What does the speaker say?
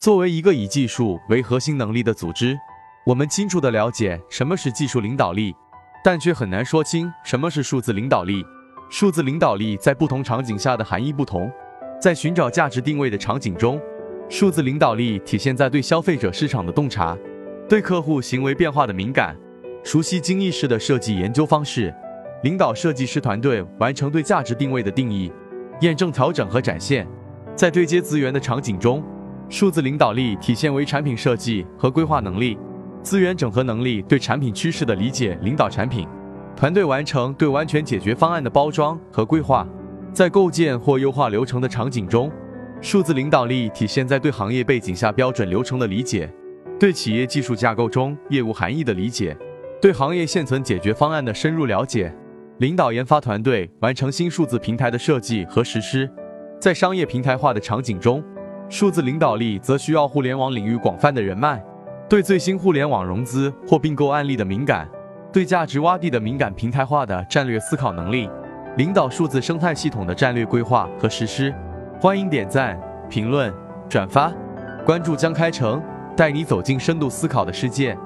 作为一个以技术为核心能力的组织，我们清楚地了解什么是技术领导力，但却很难说清什么是数字领导力。数字领导力在不同场景下的含义不同。在寻找价值定位的场景中，数字领导力体现在对消费者市场的洞察，对客户行为变化的敏感，熟悉精益式的设计研究方式，领导设计师团队完成对价值定位的定义、验证、调整和展现。在对接资源的场景中，数字领导力体现为产品设计和规划能力、资源整合能力，对产品趋势的理解，领导产品团队完成对完全解决方案的包装和规划。在构建或优化流程的场景中，数字领导力体现在对行业背景下标准流程的理解，对企业技术架构中业务含义的理解，对行业现存解决方案的深入了解，领导研发团队完成新数字平台的设计和实施。在商业平台化的场景中，数字领导力则需要互联网领域广泛的人脉，对最新互联网融资或并购案例的敏感，对价值洼地的敏感，平台化的战略思考能力。领导数字生态系统的战略规划和实施，欢迎点赞、评论、转发、关注江开成，带你走进深度思考的世界。